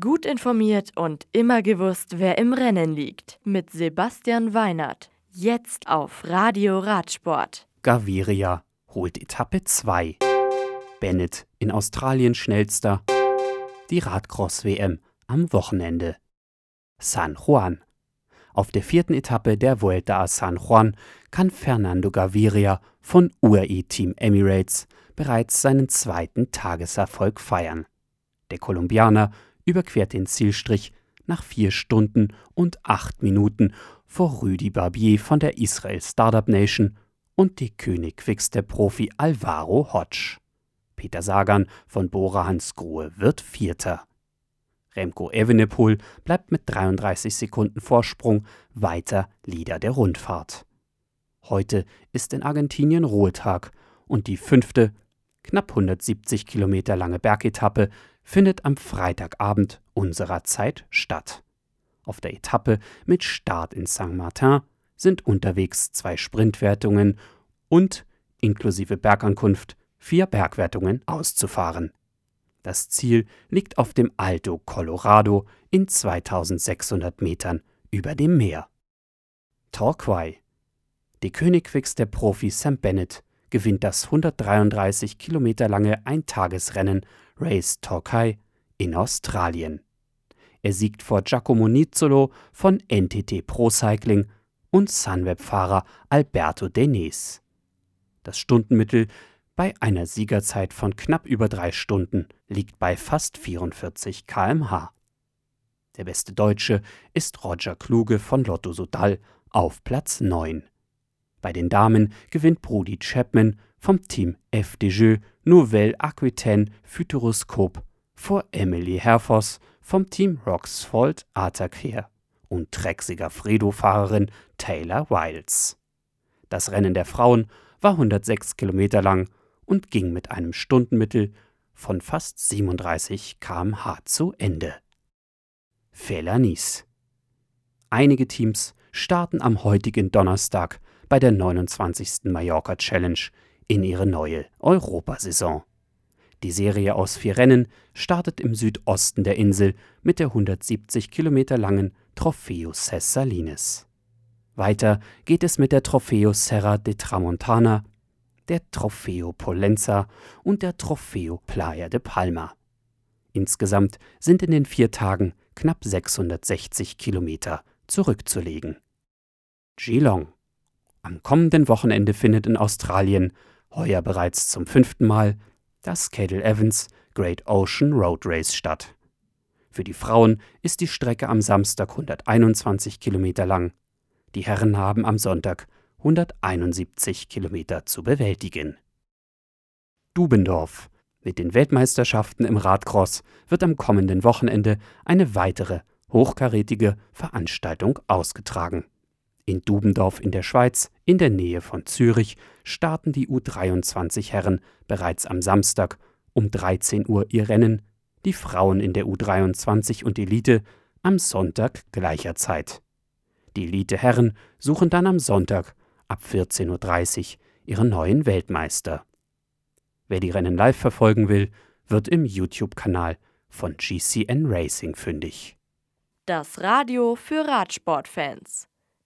Gut informiert und immer gewusst, wer im Rennen liegt. Mit Sebastian Weinert. Jetzt auf Radio Radsport. Gaviria holt Etappe 2. Bennett in Australien schnellster. Die Radcross-WM am Wochenende. San Juan. Auf der vierten Etappe der Vuelta a San Juan kann Fernando Gaviria von UAE Team Emirates bereits seinen zweiten Tageserfolg feiern. Der Kolumbianer überquert den Zielstrich nach vier Stunden und acht Minuten vor Rüdi Barbier von der Israel Startup Nation und die Königwix der Profi Alvaro Hodge. Peter Sagan von Bora Hansgrohe wird Vierter. Remco Evenepoel bleibt mit 33 Sekunden Vorsprung weiter Leader der Rundfahrt. Heute ist in Argentinien Ruhetag und die fünfte, knapp 170 Kilometer lange Bergetappe findet am Freitagabend unserer Zeit statt. Auf der Etappe mit Start in Saint-Martin sind unterwegs zwei Sprintwertungen und, inklusive Bergankunft, vier Bergwertungen auszufahren. Das Ziel liegt auf dem Alto Colorado in 2600 Metern über dem Meer. Torquay. Die Königwix der Profi Sam Bennett gewinnt das 133 Kilometer lange Eintagesrennen Race Torquay in Australien. Er siegt vor Giacomo Nizzolo von NTT Pro Cycling und Sunweb-Fahrer Alberto Denis. Das Stundenmittel bei einer Siegerzeit von knapp über drei Stunden liegt bei fast 44 km/h. Der beste Deutsche ist Roger Kluge von Lotto Sodal auf Platz 9. Bei den Damen gewinnt Brody Chapman vom Team FDJ Nouvelle Aquitaine Futuroscope vor Emily Herfoss vom Team Roxfold Artaquer und Trecksieger Fredo-Fahrerin Taylor Wiles. Das Rennen der Frauen war 106 Kilometer lang und ging mit einem Stundenmittel von fast 37 km/h zu Ende. Fehler Nice. Einige Teams starten am heutigen Donnerstag bei der 29. Mallorca Challenge in ihre neue Europasaison. Die Serie aus vier Rennen startet im Südosten der Insel mit der 170 Kilometer langen Trofeo Salines. Weiter geht es mit der Trofeo Serra de Tramontana, der Trofeo Polenza und der Trofeo Playa de Palma. Insgesamt sind in den vier Tagen knapp 660 Kilometer zurückzulegen. Geelong. Am kommenden Wochenende findet in Australien heuer bereits zum fünften Mal, das Cadel Evans Great Ocean Road Race statt. Für die Frauen ist die Strecke am Samstag 121 Kilometer lang. Die Herren haben am Sonntag 171 Kilometer zu bewältigen. Dubendorf. Mit den Weltmeisterschaften im Radcross wird am kommenden Wochenende eine weitere hochkarätige Veranstaltung ausgetragen. In Dubendorf in der Schweiz, in der Nähe von Zürich, starten die U23 Herren bereits am Samstag um 13 Uhr ihr Rennen, die Frauen in der U23 und Elite am Sonntag gleicher Zeit. Die Elite Herren suchen dann am Sonntag ab 14.30 Uhr ihren neuen Weltmeister. Wer die Rennen live verfolgen will, wird im YouTube-Kanal von GCN Racing fündig. Das Radio für Radsportfans